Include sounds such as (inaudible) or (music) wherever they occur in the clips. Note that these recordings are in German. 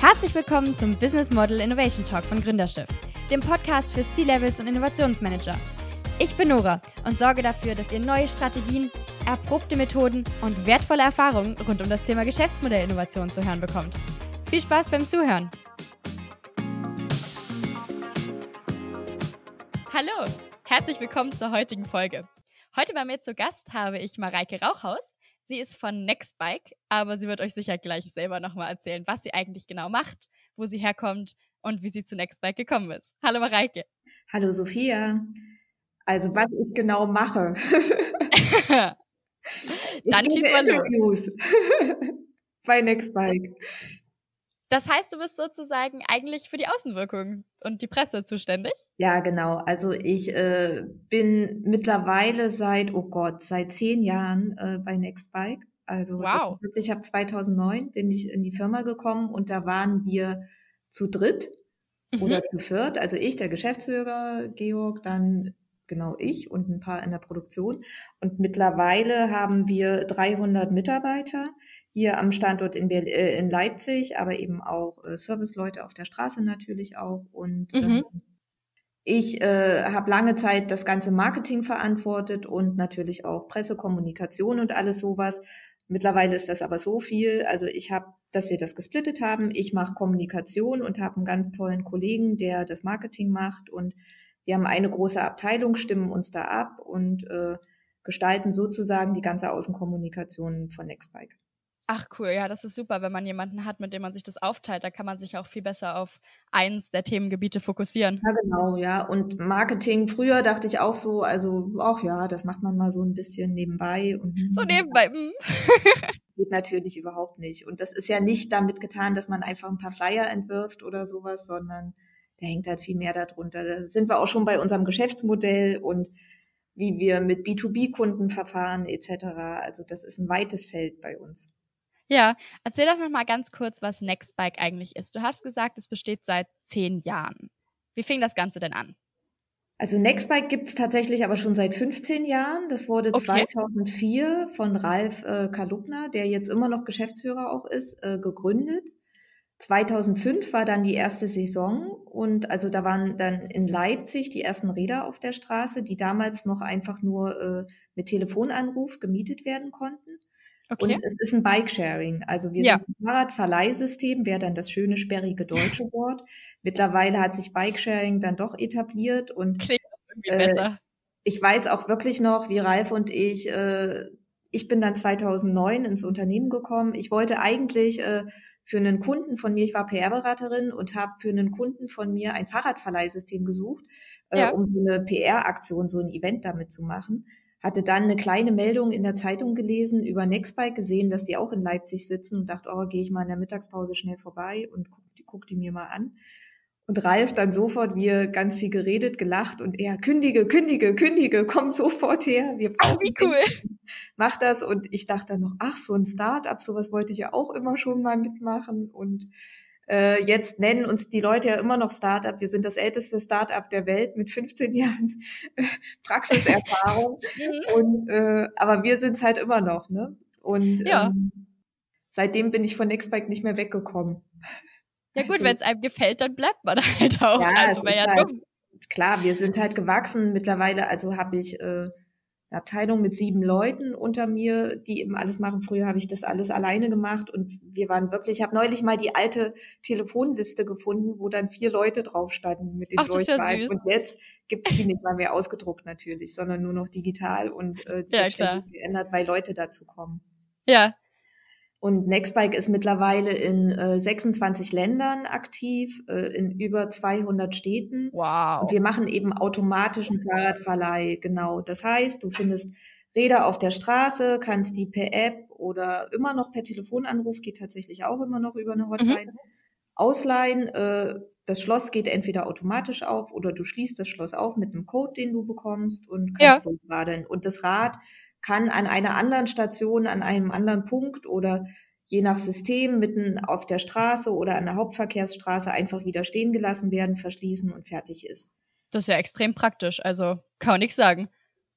Herzlich willkommen zum Business Model Innovation Talk von Gründerschiff, dem Podcast für C-Levels und Innovationsmanager. Ich bin Nora und sorge dafür, dass ihr neue Strategien, erprobte Methoden und wertvolle Erfahrungen rund um das Thema Geschäftsmodellinnovation zu hören bekommt. Viel Spaß beim Zuhören! Hallo, herzlich willkommen zur heutigen Folge. Heute bei mir zu Gast habe ich Mareike Rauchhaus. Sie ist von Nextbike, aber sie wird euch sicher gleich selber nochmal erzählen, was sie eigentlich genau macht, wo sie herkommt und wie sie zu Nextbike gekommen ist. Hallo Mareike. Hallo Sophia. Also was ich genau mache. (laughs) Dann schieß mal los. (laughs) Bei Nextbike. Das heißt, du bist sozusagen eigentlich für die Außenwirkung und die Presse zuständig? Ja, genau. Also ich äh, bin mittlerweile seit, oh Gott, seit zehn Jahren äh, bei Nextbike. Also wow. ich habe 2009 bin ich in die Firma gekommen und da waren wir zu dritt mhm. oder zu viert. Also ich, der Geschäftsführer, Georg, dann genau ich und ein paar in der Produktion. Und mittlerweile haben wir 300 Mitarbeiter hier am Standort in, Berlin, äh, in Leipzig, aber eben auch äh, Serviceleute auf der Straße natürlich auch. Und mhm. ähm, ich äh, habe lange Zeit das ganze Marketing verantwortet und natürlich auch Pressekommunikation und alles sowas. Mittlerweile ist das aber so viel. Also ich habe, dass wir das gesplittet haben. Ich mache Kommunikation und habe einen ganz tollen Kollegen, der das Marketing macht. Und wir haben eine große Abteilung, stimmen uns da ab und äh, gestalten sozusagen die ganze Außenkommunikation von Nextbike. Ach cool, ja, das ist super, wenn man jemanden hat, mit dem man sich das aufteilt. Da kann man sich auch viel besser auf eins der Themengebiete fokussieren. Ja, genau, ja. Und Marketing, früher dachte ich auch so, also auch ja, das macht man mal so ein bisschen nebenbei. Und, so nebenbei. Mm. (laughs) geht natürlich überhaupt nicht. Und das ist ja nicht damit getan, dass man einfach ein paar Flyer entwirft oder sowas, sondern da hängt halt viel mehr darunter. Da sind wir auch schon bei unserem Geschäftsmodell und wie wir mit B2B-Kunden verfahren etc. Also das ist ein weites Feld bei uns. Ja, erzähl doch noch mal ganz kurz, was Nextbike eigentlich ist. Du hast gesagt, es besteht seit zehn Jahren. Wie fing das Ganze denn an? Also Nextbike gibt es tatsächlich aber schon seit 15 Jahren. Das wurde okay. 2004 von Ralf äh, Kalubner, der jetzt immer noch Geschäftsführer auch ist, äh, gegründet. 2005 war dann die erste Saison und also da waren dann in Leipzig die ersten Räder auf der Straße, die damals noch einfach nur äh, mit Telefonanruf gemietet werden konnten. Okay. Und es ist ein Bike-Sharing. Also wir ja. sind ein Fahrradverleihsystem, wäre dann das schöne, sperrige deutsche (laughs) Wort. Mittlerweile hat sich Bike-Sharing dann doch etabliert und Klingt irgendwie äh, besser. Ich weiß auch wirklich noch, wie Ralf und ich, äh, ich bin dann 2009 ins Unternehmen gekommen. Ich wollte eigentlich äh, für einen Kunden von mir, ich war PR-Beraterin und habe für einen Kunden von mir ein Fahrradverleihsystem gesucht, äh, ja. um eine PR-Aktion, so ein Event damit zu machen hatte dann eine kleine Meldung in der Zeitung gelesen über Nextbike, gesehen, dass die auch in Leipzig sitzen und dachte, oh, gehe ich mal in der Mittagspause schnell vorbei und guck, guck die mir mal an. Und Ralf dann sofort, wir ganz viel geredet, gelacht und er, kündige, kündige, kündige, komm sofort her. Wir brauchen ach, wie cool. Mach das. Und ich dachte dann noch, ach, so ein Start-up, sowas wollte ich ja auch immer schon mal mitmachen. Und äh, jetzt nennen uns die Leute ja immer noch Startup. Wir sind das älteste Startup der Welt mit 15 Jahren (laughs) Praxiserfahrung. (laughs) Mhm. und, äh, aber wir sind es halt immer noch, ne? Und ja. ähm, seitdem bin ich von Nextbike nicht mehr weggekommen. Ja gut, also, wenn es einem gefällt, dann bleibt man (laughs) halt auch. Ja, also ja halt, dumm. Klar, wir sind halt gewachsen. Mittlerweile, also habe ich äh, eine Abteilung mit sieben Leuten unter mir, die eben alles machen. Früher habe ich das alles alleine gemacht und wir waren wirklich, ich habe neulich mal die alte Telefonliste gefunden, wo dann vier Leute drauf standen mit den Ach, ja süß. Und jetzt gibt es die nicht mal mehr ausgedruckt natürlich, sondern nur noch digital und äh, die ja, ständig geändert, weil Leute dazu kommen. Ja, und Nextbike ist mittlerweile in äh, 26 Ländern aktiv, äh, in über 200 Städten. Wow. Und wir machen eben automatischen Fahrradverleih, genau. Das heißt, du findest Räder auf der Straße, kannst die per App oder immer noch per Telefonanruf, geht tatsächlich auch immer noch über eine mhm. Hotline, mhm. ausleihen. Äh, das Schloss geht entweder automatisch auf oder du schließt das Schloss auf mit einem Code, den du bekommst und kannst ja. losradeln. Und das Rad kann an einer anderen Station, an einem anderen Punkt oder je nach System mitten auf der Straße oder an der Hauptverkehrsstraße einfach wieder stehen gelassen werden, verschließen und fertig ist. Das ist ja extrem praktisch, also kann man nichts sagen.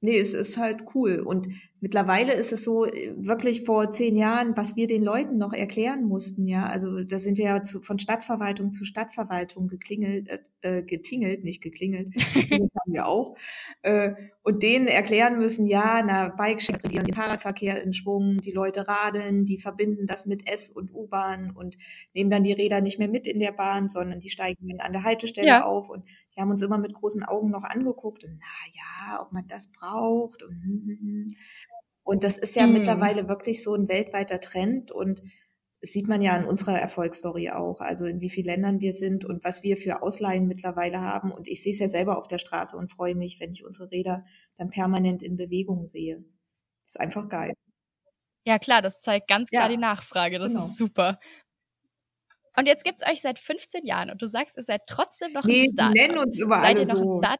Nee, es ist halt cool. Und Mittlerweile ist es so, äh, wirklich vor zehn Jahren, was wir den Leuten noch erklären mussten, ja. Also da sind wir ja zu, von Stadtverwaltung zu Stadtverwaltung geklingelt, äh, äh getingelt, nicht geklingelt, (laughs) haben wir auch. Äh, und denen erklären müssen, ja, na, Bike bringen den Fahrradverkehr in Schwung, die Leute radeln, die verbinden das mit S- und U-Bahn und nehmen dann die Räder nicht mehr mit in der Bahn, sondern die steigen dann an der Haltestelle ja. auf. Und die haben uns immer mit großen Augen noch angeguckt und na ja, ob man das braucht und hm, hm, hm. Und das ist ja mhm. mittlerweile wirklich so ein weltweiter Trend und das sieht man ja in unserer Erfolgsstory auch, also in wie vielen Ländern wir sind und was wir für Ausleihen mittlerweile haben. Und ich sehe es ja selber auf der Straße und freue mich, wenn ich unsere Räder dann permanent in Bewegung sehe. Das ist einfach geil. Ja, klar, das zeigt ganz klar ja, die Nachfrage. Das genau. ist super. Und jetzt gibt es euch seit 15 Jahren und du sagst, ihr seid trotzdem noch nee, ein Startup. nennen uns überall Seid ihr noch so. ein Startup?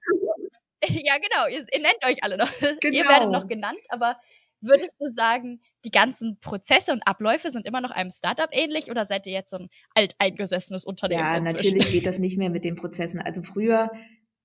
(laughs) ja, genau. Ihr, ihr, nennt euch alle noch. Genau. (laughs) Ihr werdet noch genannt, aber Würdest du sagen, die ganzen Prozesse und Abläufe sind immer noch einem Startup ähnlich oder seid ihr jetzt so ein alteingesessenes Unternehmen? Ja, inzwischen? natürlich geht das nicht mehr mit den Prozessen. Also früher,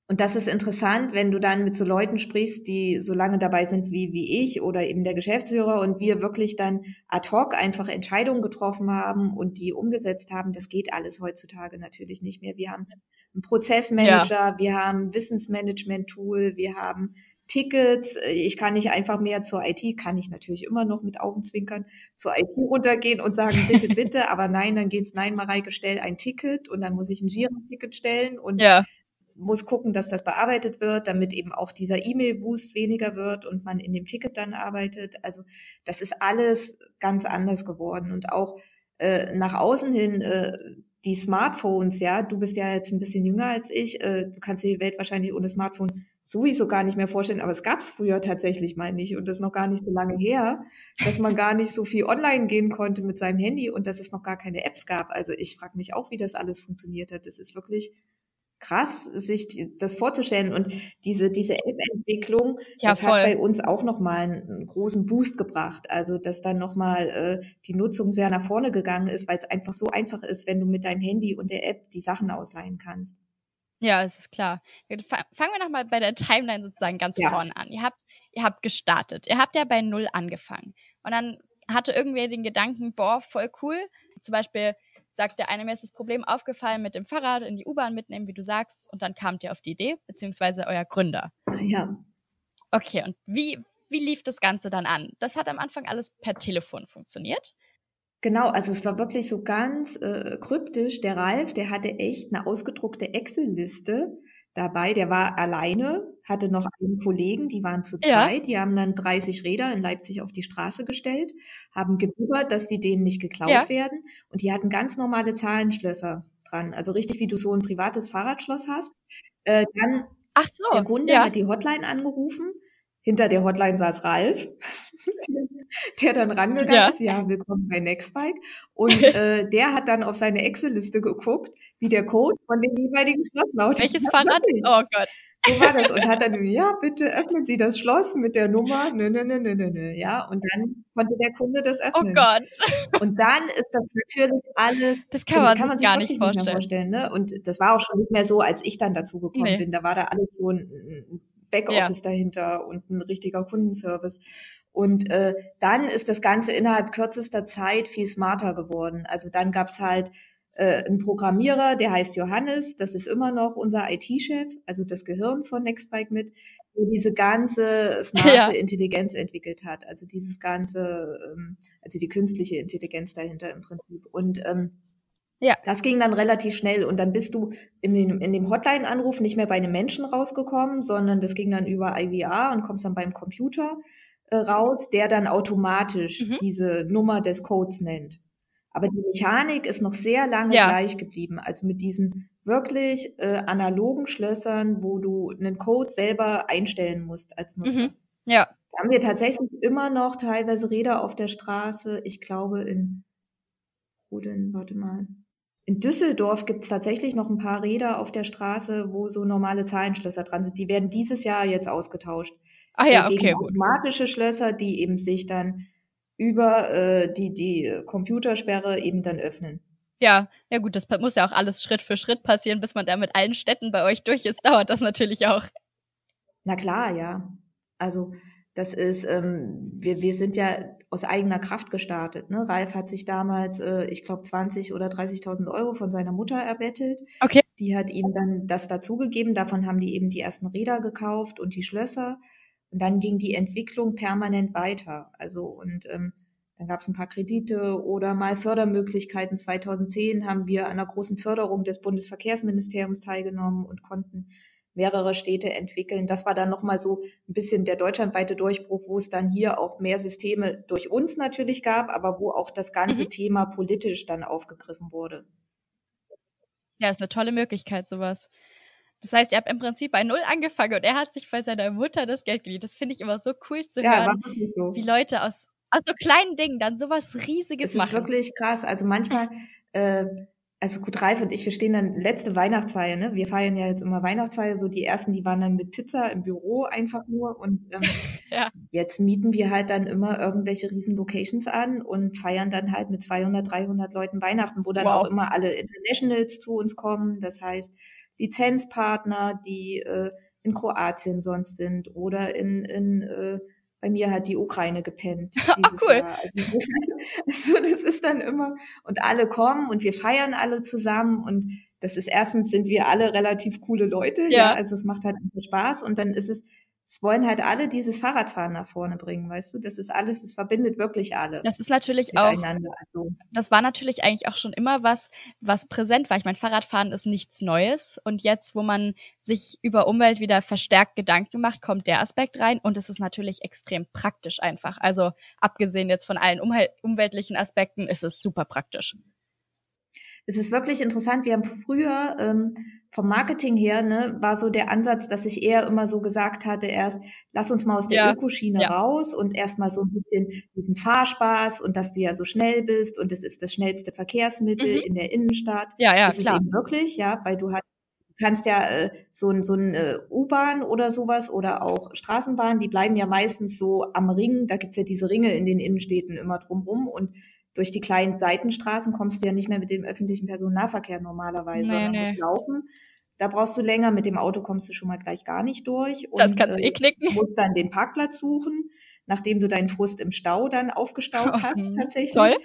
und das ist interessant, wenn du dann mit so Leuten sprichst, die so lange dabei sind wie, wie ich oder eben der Geschäftsführer und wir wirklich dann ad hoc einfach Entscheidungen getroffen haben und die umgesetzt haben, das geht alles heutzutage natürlich nicht mehr. Wir haben einen Prozessmanager, ja. wir haben Wissensmanagement-Tool, wir haben Tickets. Äh, ich kann nicht einfach mehr zur IT, kann ich natürlich immer noch mit Augenzwinkern zur IT runtergehen und sagen, bitte, (laughs) bitte, aber nein, dann geht's, nein, Mareike, stell ein Ticket und dann muss ich ein Jira-Ticket stellen und ja. muss gucken, dass das bearbeitet wird, damit eben auch dieser E-Mail-Boost weniger wird und man in dem Ticket dann arbeitet. Also das ist alles ganz anders geworden und auch äh, nach außen hin äh, die Smartphones, ja, du bist ja jetzt ein bisschen jünger als ich, äh, du kannst die Welt wahrscheinlich ohne Smartphone sowieso gar nicht mehr vorstellen, aber es gab es früher tatsächlich mal nicht und das ist noch gar nicht so lange her, dass man gar nicht so viel online gehen konnte mit seinem Handy und dass es noch gar keine Apps gab. Also ich frage mich auch, wie das alles funktioniert hat. Das ist wirklich krass, sich das vorzustellen. Und diese, diese App-Entwicklung, ja, das voll. hat bei uns auch nochmal einen, einen großen Boost gebracht. Also, dass dann nochmal äh, die Nutzung sehr nach vorne gegangen ist, weil es einfach so einfach ist, wenn du mit deinem Handy und der App die Sachen ausleihen kannst. Ja, es ist klar. Fangen wir nochmal bei der Timeline sozusagen ganz ja. vorne an. Ihr habt, ihr habt gestartet. Ihr habt ja bei Null angefangen. Und dann hatte irgendwer den Gedanken, boah, voll cool. Zum Beispiel, sagt der eine, mir ist das Problem aufgefallen mit dem Fahrrad in die U-Bahn mitnehmen, wie du sagst, und dann kamt ihr auf die Idee, beziehungsweise euer Gründer. Ja. Okay, und wie, wie lief das Ganze dann an? Das hat am Anfang alles per Telefon funktioniert. Genau, also es war wirklich so ganz äh, kryptisch. Der Ralf, der hatte echt eine ausgedruckte Excel-Liste dabei. Der war alleine, hatte noch einen Kollegen, die waren zu zweit. Ja. Die haben dann 30 Räder in Leipzig auf die Straße gestellt, haben gebibbert, dass die denen nicht geklaut ja. werden. Und die hatten ganz normale Zahlenschlösser dran. Also richtig, wie du so ein privates Fahrradschloss hast. Äh, dann Ach so, der Kunde ja. hat die Hotline angerufen. Hinter der Hotline saß Ralf, (laughs) der dann rangegangen ja. ist, ja, willkommen bei Nextbike. Und (laughs) äh, der hat dann auf seine Excel-Liste geguckt, wie der Code von dem jeweiligen Schloss lautet. Welches Fahrrad? Oh Gott. So war das. Und hat dann, ja, bitte öffnen Sie das Schloss mit der Nummer, nö, nö, nö, nö, nö, nö. Ja, und dann konnte der Kunde das oh öffnen. Oh Gott. Und dann ist das natürlich alles. Das kann man, kann man sich gar nicht vorstellen. Nicht vorstellen ne? Und das war auch schon nicht mehr so, als ich dann dazu gekommen nee. bin. Da war da alles so ein Backoffice ja. dahinter und ein richtiger Kundenservice. Und äh, dann ist das Ganze innerhalb kürzester Zeit viel smarter geworden. Also dann gab's halt äh, einen Programmierer, der heißt Johannes, das ist immer noch unser IT-Chef, also das Gehirn von Nextbike mit, der diese ganze smarte (laughs) ja. Intelligenz entwickelt hat. Also dieses ganze, ähm, also die künstliche Intelligenz dahinter im Prinzip. Und ähm, ja. Das ging dann relativ schnell und dann bist du in dem, in dem Hotline-Anruf nicht mehr bei einem Menschen rausgekommen, sondern das ging dann über IVR und kommst dann beim Computer äh, raus, der dann automatisch mhm. diese Nummer des Codes nennt. Aber die Mechanik ist noch sehr lange ja. gleich geblieben. Also mit diesen wirklich äh, analogen Schlössern, wo du einen Code selber einstellen musst als Nutzer. Mhm. Ja. Da haben wir tatsächlich immer noch teilweise Räder auf der Straße. Ich glaube in, wo denn, warte mal, in Düsseldorf gibt es tatsächlich noch ein paar Räder auf der Straße, wo so normale Zahlenschlösser dran sind. Die werden dieses Jahr jetzt ausgetauscht. Ah ja, okay. Automatische Schlösser, die eben sich dann über äh, die, die Computersperre eben dann öffnen. Ja, ja gut, das muss ja auch alles Schritt für Schritt passieren, bis man da mit allen Städten bei euch durch ist, dauert das natürlich auch. Na klar, ja. Also Das ist, ähm, wir, wir sind ja aus eigener Kraft gestartet. Ne? Ralf hat sich damals, äh, ich glaube, 20 oder 30.000 Euro von seiner Mutter erbettelt. Okay. Die hat ihm dann das dazugegeben. Davon haben die eben die ersten Räder gekauft und die Schlösser. Und dann ging die Entwicklung permanent weiter. Also und ähm, dann gab es ein paar Kredite oder mal Fördermöglichkeiten. 2010 haben wir an einer großen Förderung des Bundesverkehrsministeriums teilgenommen und konnten mehrere Städte entwickeln. Das war dann nochmal so ein bisschen der deutschlandweite Durchbruch, wo es dann hier auch mehr Systeme durch uns natürlich gab, aber wo auch das ganze mhm. Thema politisch dann aufgegriffen wurde. Ja, ist eine tolle Möglichkeit, sowas. Das heißt, ihr habt im Prinzip bei Null angefangen und er hat sich bei seiner Mutter das Geld geliehen. Das finde ich immer so cool zu ja, hören, so. wie Leute aus, aus so kleinen Dingen dann sowas Riesiges es machen. Das ist wirklich krass. Also manchmal, (laughs) äh, also gut, Ralf und ich, wir stehen dann letzte Weihnachtsfeier, ne? Wir feiern ja jetzt immer Weihnachtsfeier, so die ersten, die waren dann mit Pizza im Büro einfach nur und ähm, (laughs) ja. jetzt mieten wir halt dann immer irgendwelche riesen Locations an und feiern dann halt mit 200, 300 Leuten Weihnachten, wo dann wow. auch immer alle Internationals zu uns kommen, das heißt Lizenzpartner, die äh, in Kroatien sonst sind oder in, in äh, bei mir hat die Ukraine gepennt (laughs) dieses cool. Jahr. Also, (laughs) also das ist dann immer und alle kommen und wir feiern alle zusammen und das ist erstens sind wir alle relativ coole Leute, ja, ja also es macht halt einfach Spaß und dann ist es es wollen halt alle dieses Fahrradfahren nach vorne bringen, weißt du? Das ist alles, es verbindet wirklich alle. Das ist natürlich auch, also. das war natürlich eigentlich auch schon immer was, was präsent war. Ich meine, Fahrradfahren ist nichts Neues und jetzt, wo man sich über Umwelt wieder verstärkt Gedanken macht, kommt der Aspekt rein und es ist natürlich extrem praktisch einfach. Also abgesehen jetzt von allen umweltlichen Aspekten ist es super praktisch es ist wirklich interessant. Wir haben früher ähm, vom Marketing her, ne, war so der Ansatz, dass ich eher immer so gesagt hatte, erst lass uns mal aus der ja. Ökoschiene ja. raus und erstmal so ein bisschen diesen Fahrspaß und dass du ja so schnell bist und es ist das schnellste Verkehrsmittel mhm. in der Innenstadt. Ja, ja, das klar. ist eben wirklich, ja, weil du halt Du kannst ja äh, so ein so ein äh, U-Bahn oder sowas oder auch Straßenbahn, die bleiben ja meistens so am Ring. Da gibt's ja diese Ringe in den Innenstädten immer drumrum und durch die kleinen Seitenstraßen kommst du ja nicht mehr mit dem öffentlichen Personennahverkehr normalerweise, nee, nee. musst laufen. Da brauchst du länger, mit dem Auto kommst du schon mal gleich gar nicht durch. Und, das kannst du eh knicken. Du musst dann den Parkplatz suchen, nachdem du deinen Frust im Stau dann aufgestaut (laughs) hast, oh, tatsächlich. Toll.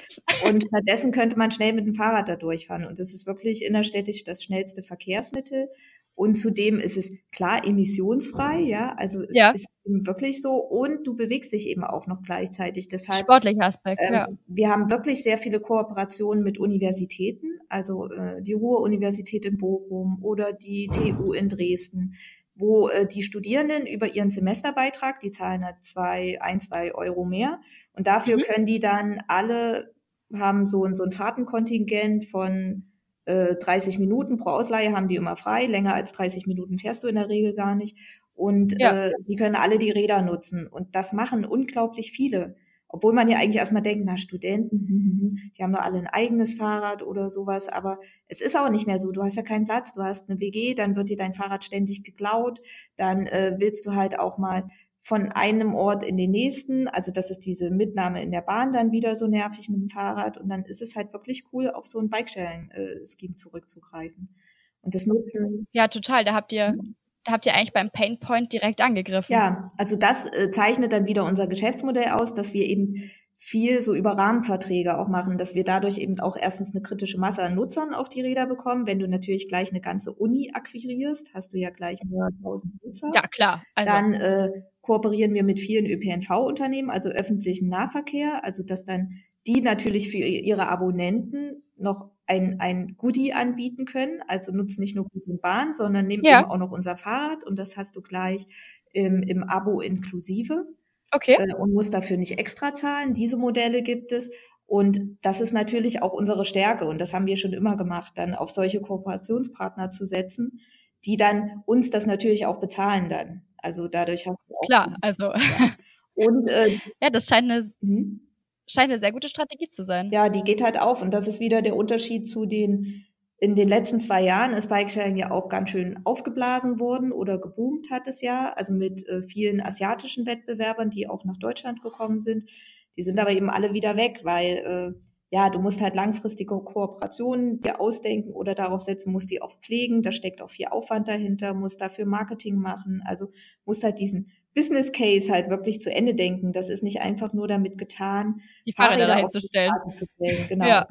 Und stattdessen könnte man schnell mit dem Fahrrad da durchfahren. Und das ist wirklich innerstädtisch das schnellste Verkehrsmittel. Und zudem ist es klar emissionsfrei, ja, also es ja. ist wirklich so. Und du bewegst dich eben auch noch gleichzeitig. Deshalb, Sportlicher Aspekt, ähm, ja. Wir haben wirklich sehr viele Kooperationen mit Universitäten, also äh, die Ruhr-Universität in Bochum oder die TU in Dresden, wo äh, die Studierenden über ihren Semesterbeitrag, die zahlen halt zwei, ein, zwei Euro mehr. Und dafür mhm. können die dann alle haben so, so ein Fahrtenkontingent von 30 äh, Minuten pro Ausleihe haben die immer frei. Länger als 30 Minuten fährst du in der Regel gar nicht. Und ja. äh, die können alle die Räder nutzen. Und das machen unglaublich viele. Obwohl man ja eigentlich erstmal denkt, na, Studenten, (laughs) hm, hm, hm, die haben doch alle ein eigenes Fahrrad oder sowas. Aber es ist auch nicht mehr so. Du hast ja keinen Platz. Du hast eine WG, dann wird dir dein Fahrrad ständig geklaut. Dann äh, willst du halt auch mal von einem Ort in den nächsten. Also das ist diese Mitnahme in der Bahn dann wieder so nervig mit dem Fahrrad. Und dann ist es halt wirklich cool, auf so ein Bike-Sharing-Scheme zurückzugreifen. Und das nutzen. Ja, total. Da habt ihr, da habt ihr eigentlich beim Painpoint direkt angegriffen. Ja, also das äh, zeichnet dann wieder unser Geschäftsmodell aus, dass wir eben viel so über Rahmenverträge auch machen, dass wir dadurch eben auch erstens eine kritische Masse an Nutzern auf die Räder bekommen. Wenn du natürlich gleich eine ganze Uni akquirierst, hast du ja gleich mehr tausend Nutzer. Ja, klar. Also. Dann äh, kooperieren wir mit vielen ÖPNV-Unternehmen, also öffentlichem Nahverkehr, also dass dann die natürlich für ihre Abonnenten noch ein, ein Goodie anbieten können. Also nutzt nicht nur Bus und Bahn, sondern nehmt ja. eben auch noch unser Fahrrad und das hast du gleich im, im Abo inklusive. Okay. Äh, und muss dafür nicht extra zahlen. Diese Modelle gibt es. Und das ist natürlich auch unsere Stärke. Und das haben wir schon immer gemacht, dann auf solche Kooperationspartner zu setzen, die dann uns das natürlich auch bezahlen dann. Also dadurch hast du auch. Klar, also. Ja. (laughs) Und äh, ja, das scheint eine, mhm. scheint eine sehr gute Strategie zu sein. Ja, die geht halt auf. Und das ist wieder der Unterschied zu den in den letzten zwei Jahren ist Bikesharing ja auch ganz schön aufgeblasen worden oder geboomt hat es ja, also mit äh, vielen asiatischen Wettbewerbern, die auch nach Deutschland gekommen sind. Die sind aber eben alle wieder weg, weil äh, ja, du musst halt langfristige Kooperationen dir ausdenken oder darauf setzen, musst die auch pflegen, da steckt auch viel Aufwand dahinter, musst dafür Marketing machen, also musst halt diesen Business Case halt wirklich zu Ende denken. Das ist nicht einfach nur damit getan, die Fahrräder, Fahrräder zu stellen. Zu stellen. Genau. Ja.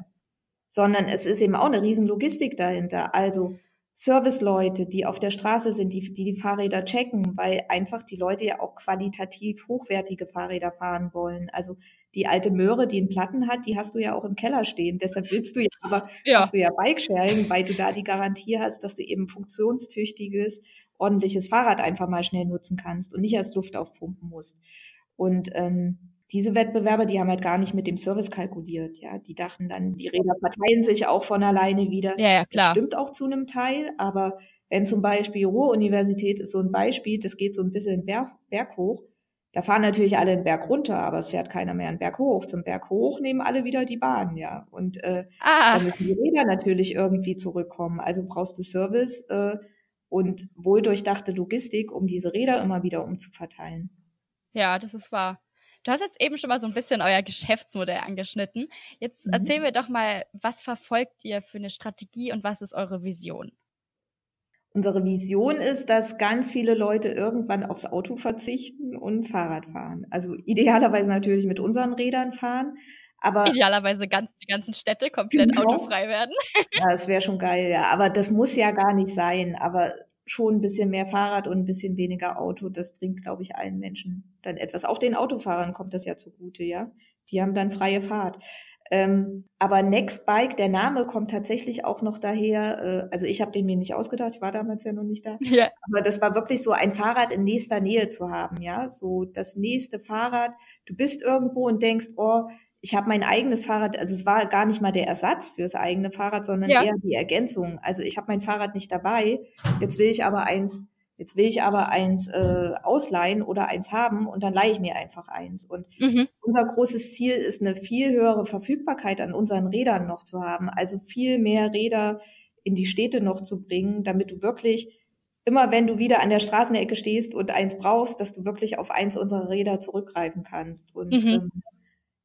Sondern es ist eben auch eine riesen Logistik dahinter. Also Serviceleute, die auf der Straße sind, die, die die Fahrräder checken, weil einfach die Leute ja auch qualitativ hochwertige Fahrräder fahren wollen. Also die alte Möhre, die einen Platten hat, die hast du ja auch im Keller stehen. Deshalb willst du ja aber (laughs) ja. hast du ja Bikesharing, weil du da die Garantie hast, dass du eben funktionstüchtiges, ordentliches Fahrrad einfach mal schnell nutzen kannst und nicht erst Luft aufpumpen musst. Und ähm, diese Wettbewerber, die haben halt gar nicht mit dem Service kalkuliert. Ja, die dachten dann, die Räder verteilen sich auch von alleine wieder. Ja, ja klar. Das stimmt auch zu einem Teil, aber wenn zum Beispiel Ruhr-Universität ist so ein Beispiel, das geht so ein bisschen Berg, Berg hoch, da fahren natürlich alle einen Berg runter, aber es fährt keiner mehr einen Berg hoch. Zum Berg hoch nehmen alle wieder die Bahn, ja. Und äh, ah. da müssen die Räder natürlich irgendwie zurückkommen. Also brauchst du Service äh, und wohldurchdachte Logistik, um diese Räder immer wieder umzuverteilen. Ja, das ist wahr. Du hast jetzt eben schon mal so ein bisschen euer Geschäftsmodell angeschnitten. Jetzt mhm. erzähl mir doch mal, was verfolgt ihr für eine Strategie und was ist eure Vision? Unsere Vision ist, dass ganz viele Leute irgendwann aufs Auto verzichten und Fahrrad fahren. Also idealerweise natürlich mit unseren Rädern fahren. Aber idealerweise ganz die ganzen Städte komplett genau. autofrei werden. (laughs) ja, das wäre schon geil, ja. Aber das muss ja gar nicht sein. Aber schon ein bisschen mehr Fahrrad und ein bisschen weniger Auto. Das bringt, glaube ich, allen Menschen dann etwas. Auch den Autofahrern kommt das ja zugute, ja. Die haben dann freie Fahrt. Ähm, aber Next Bike, der Name kommt tatsächlich auch noch daher. Äh, also ich habe den mir nicht ausgedacht, ich war damals ja noch nicht da. Ja. Aber das war wirklich so ein Fahrrad in nächster Nähe zu haben, ja. So das nächste Fahrrad. Du bist irgendwo und denkst, oh, ich habe mein eigenes Fahrrad, also es war gar nicht mal der Ersatz fürs eigene Fahrrad, sondern ja. eher die Ergänzung. Also ich habe mein Fahrrad nicht dabei, jetzt will ich aber eins, jetzt will ich aber eins äh, ausleihen oder eins haben und dann leihe ich mir einfach eins. Und mhm. unser großes Ziel ist eine viel höhere Verfügbarkeit an unseren Rädern noch zu haben, also viel mehr Räder in die Städte noch zu bringen, damit du wirklich immer wenn du wieder an der Straßenecke stehst und eins brauchst, dass du wirklich auf eins unserer Räder zurückgreifen kannst. Und mhm. ähm,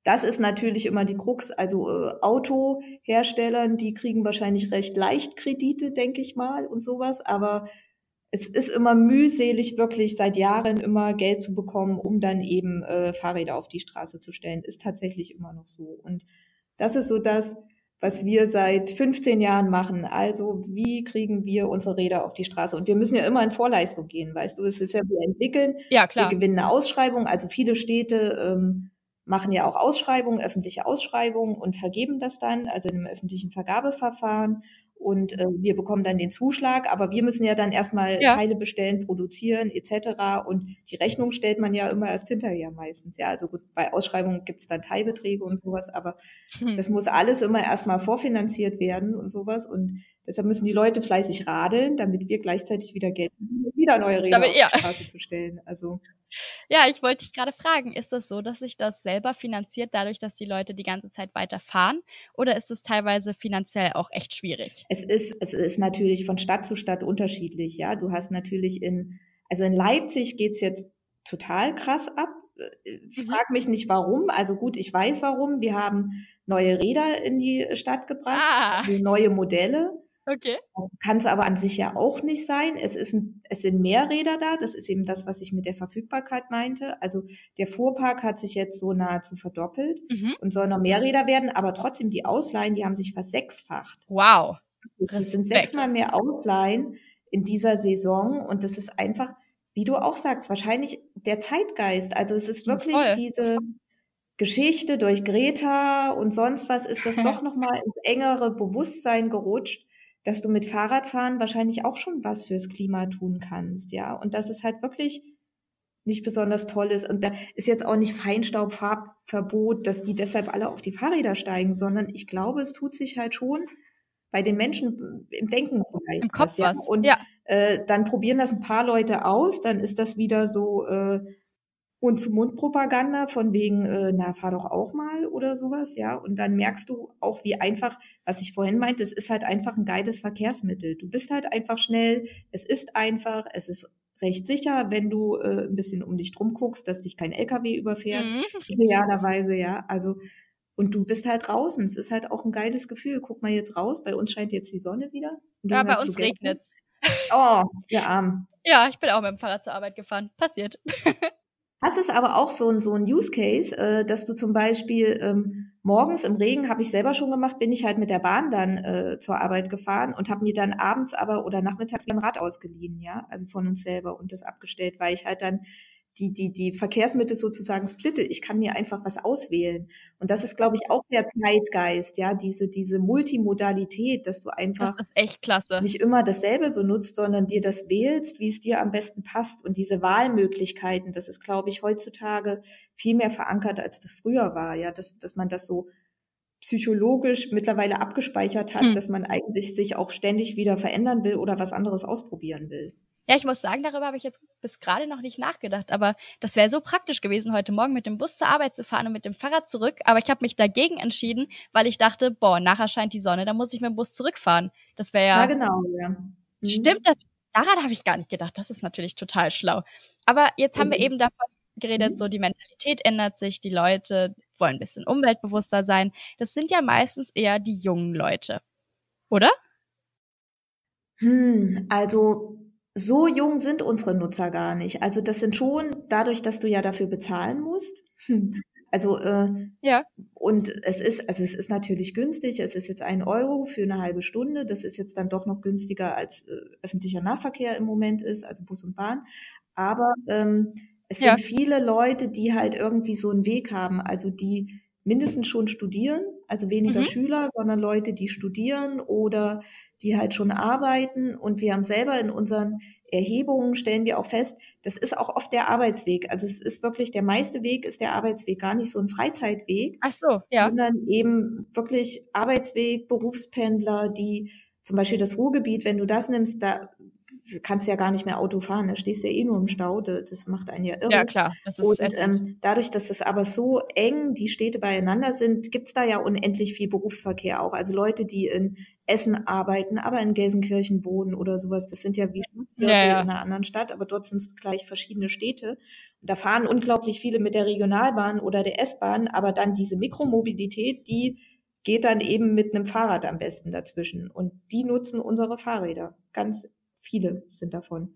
das ist natürlich immer die Krux. Also äh, Autoherstellern, die kriegen wahrscheinlich recht leicht Kredite, denke ich mal, und sowas. Aber es ist immer mühselig, wirklich seit Jahren immer Geld zu bekommen, um dann eben äh, Fahrräder auf die Straße zu stellen. Ist tatsächlich immer noch so. Und das ist so das, was wir seit 15 Jahren machen. Also wie kriegen wir unsere Räder auf die Straße? Und wir müssen ja immer in Vorleistung gehen, weißt du? Es ist ja, wir entwickeln, ja, klar. wir gewinnen eine Ausschreibung. Also viele Städte ähm, machen ja auch Ausschreibungen, öffentliche Ausschreibungen und vergeben das dann, also in einem öffentlichen Vergabeverfahren. Und äh, wir bekommen dann den Zuschlag, aber wir müssen ja dann erstmal ja. Teile bestellen, produzieren etc. Und die Rechnung stellt man ja immer erst hinterher meistens. Ja, also gut, bei Ausschreibungen gibt es dann Teilbeträge und sowas, aber hm. das muss alles immer erstmal vorfinanziert werden und sowas. Und deshalb müssen die Leute fleißig radeln, damit wir gleichzeitig wieder Geld haben, wieder neue damit, auf die Straße zu stellen. Also ja, ich wollte dich gerade fragen, ist das so, dass sich das selber finanziert, dadurch, dass die Leute die ganze Zeit weiterfahren? Oder ist es teilweise finanziell auch echt schwierig? Es ist, es ist natürlich von Stadt zu Stadt unterschiedlich, ja. Du hast natürlich in, also in Leipzig geht's jetzt total krass ab. Äh, mhm. Frag mich nicht warum. Also gut, ich weiß warum. Wir haben neue Räder in die Stadt gebracht, ah. Neue Modelle. Okay. Kann es aber an sich ja auch nicht sein. Es, ist ein, es sind mehr Räder da. Das ist eben das, was ich mit der Verfügbarkeit meinte. Also der Fuhrpark hat sich jetzt so nahezu verdoppelt mhm. und soll noch mehr Räder werden, aber trotzdem die Ausleihen, die haben sich versechsfacht. Wow. Es sind sechsmal mehr Ausleihen in dieser Saison und das ist einfach, wie du auch sagst, wahrscheinlich der Zeitgeist. Also es ist wirklich Voll. diese Geschichte durch Greta und sonst was ist das (laughs) doch nochmal ins engere Bewusstsein gerutscht dass du mit Fahrradfahren wahrscheinlich auch schon was fürs Klima tun kannst, ja. Und dass es halt wirklich nicht besonders toll ist. Und da ist jetzt auch nicht Feinstaubfarbverbot, dass die deshalb alle auf die Fahrräder steigen, sondern ich glaube, es tut sich halt schon bei den Menschen im Denken vielleicht. Im Kopf was. Ja. Und ja. Äh, dann probieren das ein paar Leute aus, dann ist das wieder so äh, und zu Mundpropaganda von wegen, äh, na, fahr doch auch mal oder sowas, ja. Und dann merkst du auch, wie einfach, was ich vorhin meinte, es ist halt einfach ein geiles Verkehrsmittel. Du bist halt einfach schnell, es ist einfach, es ist recht sicher, wenn du äh, ein bisschen um dich drum guckst, dass dich kein LKW überfährt, mhm. idealerweise, ja. Also, und du bist halt draußen. Es ist halt auch ein geiles Gefühl. Guck mal jetzt raus, bei uns scheint jetzt die Sonne wieder. Ja, bei uns regnet Oh, der Arm. Ja, ich bin auch mit dem Fahrrad zur Arbeit gefahren. Passiert. (laughs) Das ist aber auch so ein, so ein Use Case, äh, dass du zum Beispiel ähm, morgens im Regen, habe ich selber schon gemacht, bin ich halt mit der Bahn dann äh, zur Arbeit gefahren und habe mir dann abends aber oder nachmittags ein Rad ausgeliehen, ja, also von uns selber und das abgestellt, weil ich halt dann die, die, die Verkehrsmittel sozusagen splitte. Ich kann mir einfach was auswählen. Und das ist, glaube ich, auch der Zeitgeist, ja, diese, diese Multimodalität, dass du einfach das ist echt klasse. nicht immer dasselbe benutzt, sondern dir das wählst, wie es dir am besten passt. Und diese Wahlmöglichkeiten, das ist, glaube ich, heutzutage viel mehr verankert, als das früher war, ja, dass, dass man das so psychologisch mittlerweile abgespeichert hat, hm. dass man eigentlich sich auch ständig wieder verändern will oder was anderes ausprobieren will. Ja, ich muss sagen, darüber habe ich jetzt bis gerade noch nicht nachgedacht, aber das wäre so praktisch gewesen, heute Morgen mit dem Bus zur Arbeit zu fahren und mit dem Fahrrad zurück. Aber ich habe mich dagegen entschieden, weil ich dachte, boah, nachher scheint die Sonne, da muss ich mit dem Bus zurückfahren. Das wäre ja. Ja, genau, ja. Mhm. Stimmt, das, daran habe ich gar nicht gedacht. Das ist natürlich total schlau. Aber jetzt haben mhm. wir eben davon geredet, mhm. so die Mentalität ändert sich, die Leute wollen ein bisschen umweltbewusster sein. Das sind ja meistens eher die jungen Leute, oder? Hm, also so jung sind unsere Nutzer gar nicht. Also das sind schon dadurch, dass du ja dafür bezahlen musst. Hm. Also äh, ja. Und es ist, also es ist natürlich günstig. Es ist jetzt ein Euro für eine halbe Stunde. Das ist jetzt dann doch noch günstiger als äh, öffentlicher Nahverkehr im Moment ist, also Bus und Bahn. Aber ähm, es ja. sind viele Leute, die halt irgendwie so einen Weg haben, also die mindestens schon studieren, also weniger mhm. Schüler, sondern Leute, die studieren oder die halt schon arbeiten. Und wir haben selber in unseren Erhebungen stellen wir auch fest, das ist auch oft der Arbeitsweg. Also es ist wirklich der meiste Weg ist der Arbeitsweg, gar nicht so ein Freizeitweg. Ach so, ja. Sondern eben wirklich Arbeitsweg, Berufspendler, die zum Beispiel das Ruhrgebiet, wenn du das nimmst, da kannst ja gar nicht mehr Auto fahren, da stehst du ja eh nur im Stau, das macht einen ja irre. Ja, klar, das ist Und ähm, dadurch, dass das aber so eng die Städte beieinander sind, gibt's da ja unendlich viel Berufsverkehr auch. Also Leute, die in Essen arbeiten, aber in Gelsenkirchen wohnen oder sowas, das sind ja wie ja, ja. in einer anderen Stadt, aber dort sind es gleich verschiedene Städte. Und da fahren unglaublich viele mit der Regionalbahn oder der S-Bahn, aber dann diese Mikromobilität, die geht dann eben mit einem Fahrrad am besten dazwischen. Und die nutzen unsere Fahrräder ganz viele sind davon.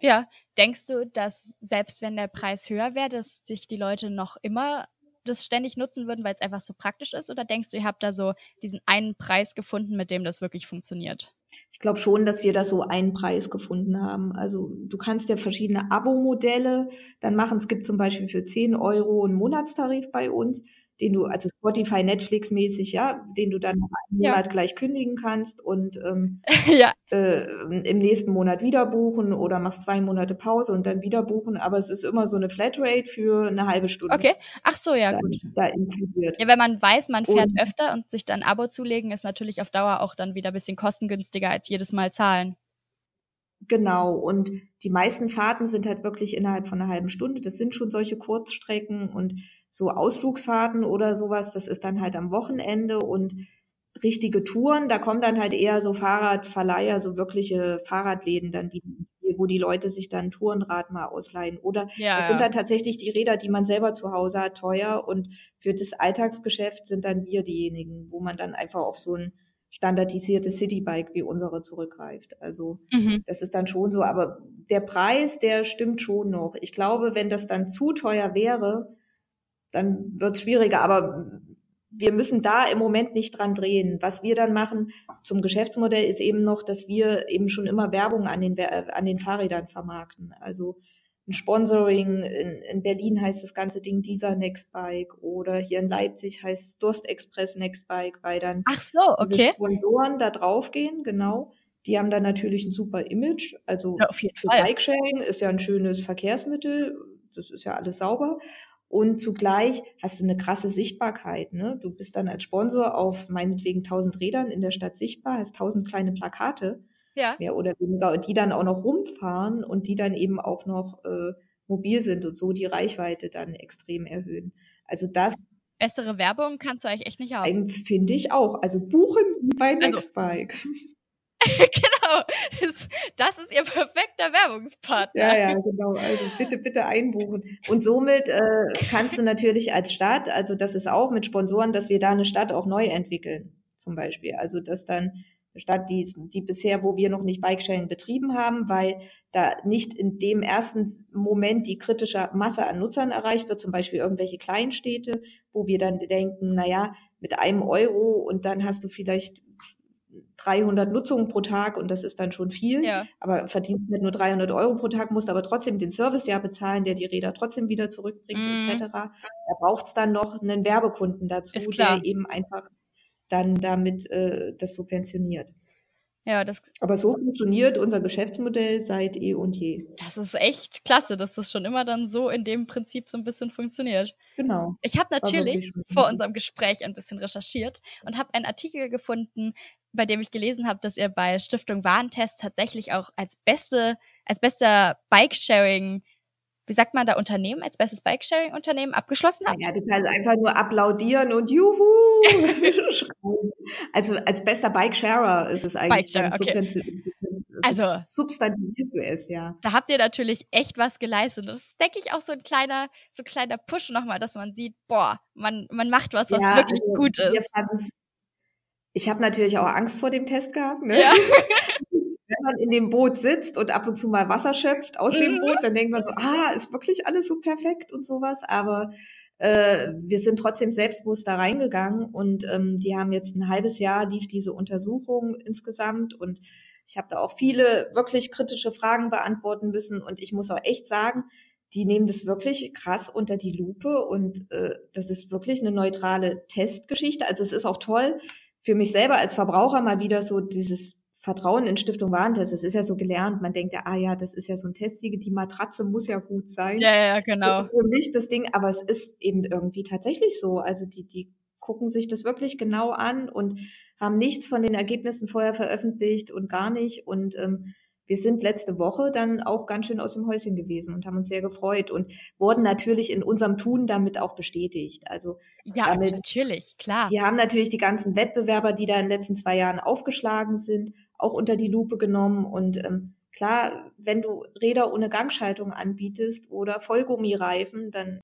Ja, denkst du, dass selbst wenn der Preis höher wäre, dass sich die Leute noch immer das ständig nutzen würden, weil es einfach so praktisch ist? Oder denkst du, ihr habt da so diesen einen Preis gefunden, mit dem das wirklich funktioniert? Ich glaube schon, dass wir da so einen Preis gefunden haben. Also du kannst ja verschiedene Abo-Modelle dann machen. Es gibt zum Beispiel für 10 Euro einen Monatstarif bei uns den du, also Spotify, Netflix mäßig, ja, den du dann nach einem ja. Monat gleich kündigen kannst und ähm, (laughs) ja. äh, im nächsten Monat wieder buchen oder machst zwei Monate Pause und dann wieder buchen. Aber es ist immer so eine Flatrate für eine halbe Stunde. Okay. Ach so, ja, dann, gut. Da inkludiert. Ja, wenn man weiß, man fährt und, öfter und sich dann ein Abo zulegen, ist natürlich auf Dauer auch dann wieder ein bisschen kostengünstiger als jedes Mal zahlen. Genau, und die meisten Fahrten sind halt wirklich innerhalb von einer halben Stunde. Das sind schon solche Kurzstrecken und so Ausflugsfahrten oder sowas, das ist dann halt am Wochenende und richtige Touren, da kommen dann halt eher so Fahrradverleiher, so wirkliche Fahrradläden dann wieder, wo die Leute sich dann Tourenrad mal ausleihen. Oder ja, das sind dann tatsächlich die Räder, die man selber zu Hause hat, teuer. Und für das Alltagsgeschäft sind dann wir diejenigen, wo man dann einfach auf so ein standardisiertes Citybike wie unsere zurückgreift. Also mhm. das ist dann schon so. Aber der Preis, der stimmt schon noch. Ich glaube, wenn das dann zu teuer wäre, dann wird es schwieriger. Aber wir müssen da im Moment nicht dran drehen. Was wir dann machen zum Geschäftsmodell ist eben noch, dass wir eben schon immer Werbung an den, an den Fahrrädern vermarkten. Also ein Sponsoring. In, in Berlin heißt das ganze Ding dieser Nextbike oder hier in Leipzig heißt Durst Express Nextbike, weil dann Ach so, okay. Sponsoren da draufgehen, genau. Die haben dann natürlich ein super Image. Also ja, für. Bikesharing ist ja ein schönes Verkehrsmittel. Das ist ja alles sauber. Und zugleich hast du eine krasse Sichtbarkeit. Ne? Du bist dann als Sponsor auf meinetwegen 1000 Rädern in der Stadt sichtbar, hast 1000 kleine Plakate, ja. mehr oder weniger, die dann auch noch rumfahren und die dann eben auch noch äh, mobil sind und so die Reichweite dann extrem erhöhen. Also das Bessere Werbung kannst du eigentlich echt nicht haben. Finde ich auch. Also buchen Sie bei also, Nextbike. (laughs) (laughs) genau. Das, das, ist ihr perfekter Werbungspartner. Ja, ja, genau. Also bitte, bitte einbuchen. Und somit äh, kannst du natürlich als Stadt, also das ist auch mit Sponsoren, dass wir da eine Stadt auch neu entwickeln, zum Beispiel. Also dass dann Stadt, die, die bisher, wo wir noch nicht Bikesharing betrieben haben, weil da nicht in dem ersten Moment die kritische Masse an Nutzern erreicht wird, zum Beispiel irgendwelche Kleinstädte, wo wir dann denken, na ja, mit einem Euro und dann hast du vielleicht 300 Nutzungen pro Tag und das ist dann schon viel, ja. aber verdienst nicht nur 300 Euro pro Tag, musst aber trotzdem den Service ja bezahlen, der die Räder trotzdem wieder zurückbringt mm. etc. Da braucht es dann noch einen Werbekunden dazu, der eben einfach dann damit äh, das subventioniert. Ja, das. Aber so funktioniert unser Geschäftsmodell seit eh und je. Das ist echt klasse, dass das schon immer dann so in dem Prinzip so ein bisschen funktioniert. Genau. Ich habe natürlich vor unserem Gespräch ein bisschen recherchiert und habe einen Artikel gefunden, bei dem ich gelesen habe, dass ihr bei Stiftung Warentest tatsächlich auch als beste, als bester Bike-Sharing wie sagt man da, Unternehmen als bestes Bike-Sharing-Unternehmen abgeschlossen habt? Ja, du kannst einfach nur applaudieren und juhu (laughs) Also als bester Bike-Sharer ist es eigentlich Bike okay. Also substantivierst du es, ja. Da habt ihr natürlich echt was geleistet. Das ist, denke ich, auch so ein kleiner, so ein kleiner Push nochmal, dass man sieht, boah, man, man macht was, was ja, wirklich also gut ist. Ich habe natürlich auch Angst vor dem Test gehabt. Ne? Ja. (laughs) wenn man in dem Boot sitzt und ab und zu mal Wasser schöpft aus dem mhm. Boot, dann denkt man so, ah, ist wirklich alles so perfekt und sowas. Aber äh, wir sind trotzdem selbstbewusst da reingegangen und ähm, die haben jetzt ein halbes Jahr lief diese Untersuchung insgesamt und ich habe da auch viele wirklich kritische Fragen beantworten müssen und ich muss auch echt sagen, die nehmen das wirklich krass unter die Lupe und äh, das ist wirklich eine neutrale Testgeschichte. Also es ist auch toll für mich selber als Verbraucher mal wieder so dieses Vertrauen in Stiftung Warentest, das ist ja so gelernt. Man denkt ja, ah ja, das ist ja so ein Testsiege, die Matratze muss ja gut sein. Ja, ja, genau. Für mich das Ding, aber es ist eben irgendwie tatsächlich so. Also die, die gucken sich das wirklich genau an und haben nichts von den Ergebnissen vorher veröffentlicht und gar nicht. Und ähm, wir sind letzte Woche dann auch ganz schön aus dem Häuschen gewesen und haben uns sehr gefreut und wurden natürlich in unserem Tun damit auch bestätigt. Also ja, damit, natürlich, klar. Die haben natürlich die ganzen Wettbewerber, die da in den letzten zwei Jahren aufgeschlagen sind, auch unter die Lupe genommen. Und ähm, klar, wenn du Räder ohne Gangschaltung anbietest oder Vollgummireifen, dann,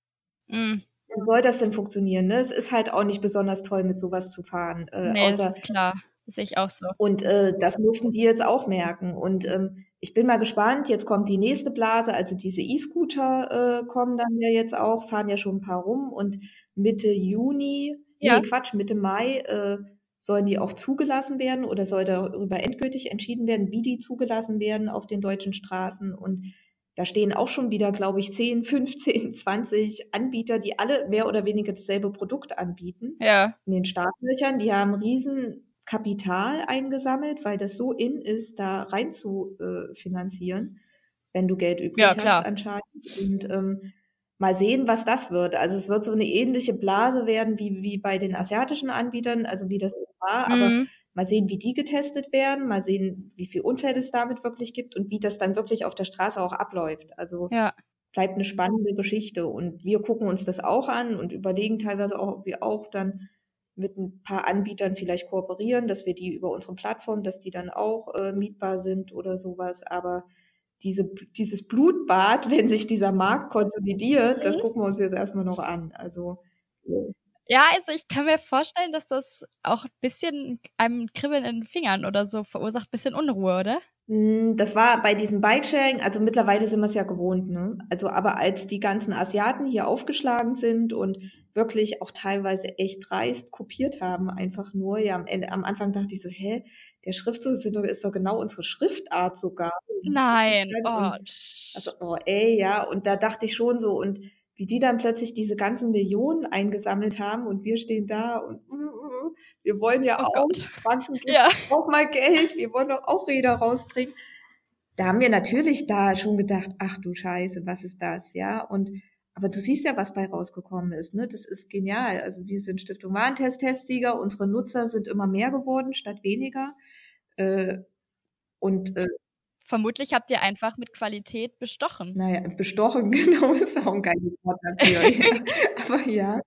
mm. dann soll das denn funktionieren. Ne? Es ist halt auch nicht besonders toll, mit sowas zu fahren. Äh, nee, außer, das ist klar. Das sehe ich auch so. Und äh, das mussten die jetzt auch merken. Und ähm, ich bin mal gespannt. Jetzt kommt die nächste Blase. Also diese E-Scooter äh, kommen dann ja jetzt auch, fahren ja schon ein paar rum. Und Mitte Juni, ja. nee, Quatsch, Mitte Mai äh, Sollen die auch zugelassen werden oder soll darüber endgültig entschieden werden, wie die zugelassen werden auf den deutschen Straßen? Und da stehen auch schon wieder, glaube ich, 10, 15, 20 Anbieter, die alle mehr oder weniger dasselbe Produkt anbieten. Ja. In den Startlöchern. Die haben riesen Kapital eingesammelt, weil das so in ist, da rein zu äh, finanzieren, wenn du Geld übrig ja, hast anscheinend. Und ähm, mal sehen, was das wird. Also es wird so eine ähnliche Blase werden wie, wie bei den asiatischen Anbietern, also wie das war, aber mhm. mal sehen, wie die getestet werden, mal sehen, wie viel Unfälle es damit wirklich gibt und wie das dann wirklich auf der Straße auch abläuft. Also ja. bleibt eine spannende Geschichte und wir gucken uns das auch an und überlegen teilweise auch, ob wir auch dann mit ein paar Anbietern vielleicht kooperieren, dass wir die über unsere Plattform, dass die dann auch äh, mietbar sind oder sowas, aber diese, dieses Blutbad, (laughs) wenn sich dieser Markt konsolidiert, das mhm. gucken wir uns jetzt erstmal noch an. Also. Ja, also ich kann mir vorstellen, dass das auch ein bisschen einem Kribbeln in den Fingern oder so verursacht, ein bisschen Unruhe, oder? Hm, das war bei diesem Bikesharing, also mittlerweile sind wir es ja gewohnt, ne? Also, aber als die ganzen Asiaten hier aufgeschlagen sind und wirklich auch teilweise echt dreist kopiert haben, einfach nur, ja, am Ende, am Anfang dachte ich so, hä, der Schriftzug ist doch, genau unsere Schriftart sogar. Nein, oh. also, oh, ey, ja, und da dachte ich schon so, und wie die dann plötzlich diese ganzen Millionen eingesammelt haben und wir stehen da und uh, uh, wir wollen ja oh auch. Banken ja. auch mal Geld, wir wollen doch auch Räder rausbringen. Da haben wir natürlich da schon gedacht, ach du Scheiße, was ist das, ja? Und aber du siehst ja, was bei rausgekommen ist, ne? Das ist genial. Also wir sind Stiftung Warentest-Testsieger, unsere Nutzer sind immer mehr geworden statt weniger. Äh, und äh, Vermutlich habt ihr einfach mit Qualität bestochen. Naja, bestochen, (laughs) genau, ist auch ein geiles Wort dafür. (laughs) ja. Aber ja,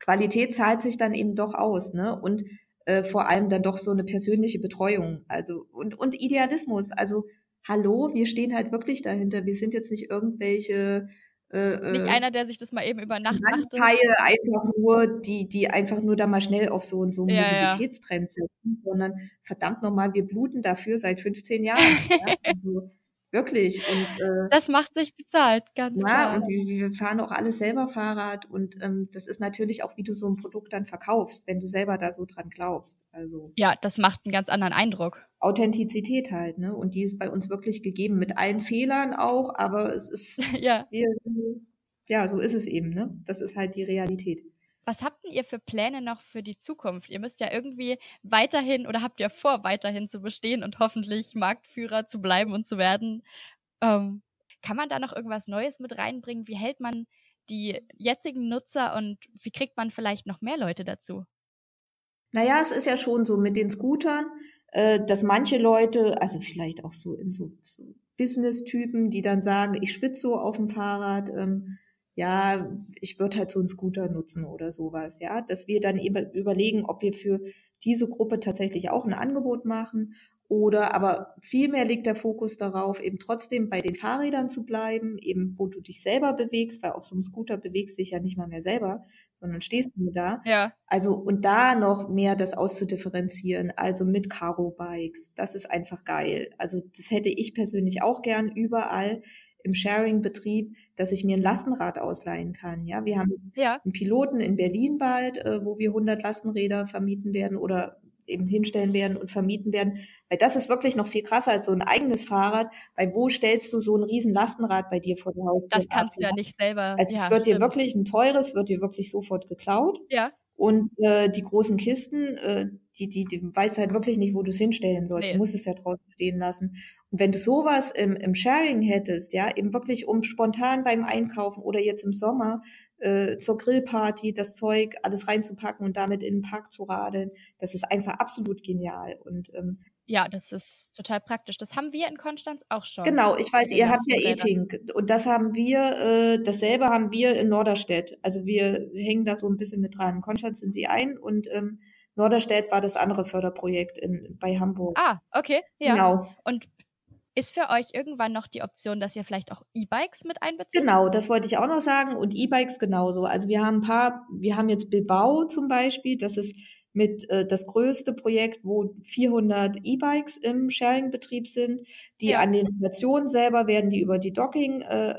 Qualität zahlt sich dann eben doch aus, ne? Und äh, vor allem dann doch so eine persönliche Betreuung. Also, und, und Idealismus. Also, hallo, wir stehen halt wirklich dahinter. Wir sind jetzt nicht irgendwelche Äh, Nicht äh, einer, der sich das mal eben über Nacht macht. Teile einfach nur, die, die einfach nur da mal schnell auf so, so einen ja, Mobilitätstrend setzen, sondern verdammt nochmal, wir bluten dafür seit 15 Jahren. ja? (laughs) also, Wirklich. Und, äh, das macht sich bezahlt, ganz ja, klar. Ja, und wir, fahren auch alles selber Fahrrad und ähm, das ist natürlich auch, wie du so ein Produkt dann verkaufst, wenn du selber da so dran glaubst. Also ja, das macht einen ganz anderen Eindruck. Authentizität halt, ne? Und die ist bei uns wirklich gegeben, mit allen Fehlern auch, aber es ist (laughs) ja. Ja, so ist es eben, ne? Das ist halt die Realität. Was habt ihr für Pläne noch für die Zukunft? Ihr müsst ja irgendwie weiterhin oder habt ihr vor, weiterhin zu bestehen und hoffentlich Marktführer zu bleiben und zu werden? Ähm, kann man da noch irgendwas Neues mit reinbringen? Wie hält man die jetzigen Nutzer und wie kriegt man vielleicht noch mehr Leute dazu? Naja, es ist ja schon so mit den Scootern, äh, dass manche Leute, also vielleicht auch so in so, so Business-Typen, die dann sagen, ich spitze so auf dem Fahrrad, ähm, ja, ich würde halt so einen Scooter nutzen oder sowas, ja, dass wir dann eben überlegen, ob wir für diese Gruppe tatsächlich auch ein Angebot machen oder aber vielmehr liegt der Fokus darauf, eben trotzdem bei den Fahrrädern zu bleiben, eben wo du dich selber bewegst, weil auf so einem Scooter bewegst du dich ja nicht mal mehr selber, sondern stehst du da. Ja. Also und da noch mehr das auszudifferenzieren, also mit Cargo-Bikes, das ist einfach geil. Also das hätte ich persönlich auch gern überall im Sharing-Betrieb, dass ich mir ein Lastenrad ausleihen kann. Ja, wir haben ja. einen Piloten in Berlin bald, äh, wo wir 100 Lastenräder vermieten werden oder eben hinstellen werden und vermieten werden. Weil das ist wirklich noch viel krasser als so ein eigenes Fahrrad. Weil wo stellst du so ein riesen Lastenrad bei dir vor der Haustür? Das kannst ab? du ja nicht selber. Also ja, es wird stimmt. dir wirklich ein teures, wird dir wirklich sofort geklaut. Ja. Und äh, die großen Kisten, äh, die, die, die weißt halt wirklich nicht, wo du es hinstellen sollst. Nee. Du musst es ja draußen stehen lassen. Und wenn du sowas im, im Sharing hättest, ja, eben wirklich um spontan beim Einkaufen oder jetzt im Sommer äh, zur Grillparty das Zeug alles reinzupacken und damit in den Park zu radeln, das ist einfach absolut genial. Und ähm, ja, das ist total praktisch. Das haben wir in Konstanz auch schon. Genau, ich weiß, ihr habt ja Eating und das haben wir, äh, dasselbe haben wir in Norderstedt. Also wir hängen da so ein bisschen mit dran. In Konstanz sind sie ein und ähm, Norderstedt war das andere Förderprojekt in, bei Hamburg. Ah, okay, ja. Genau. Und ist für euch irgendwann noch die Option, dass ihr vielleicht auch E-Bikes mit einbezieht? Genau, das wollte ich auch noch sagen und E-Bikes genauso. Also wir haben ein paar, wir haben jetzt Bilbao zum Beispiel, das ist mit äh, das größte Projekt, wo 400 E-Bikes im Sharing-Betrieb sind. Die ja. an den Stationen selber werden die über die Docking äh,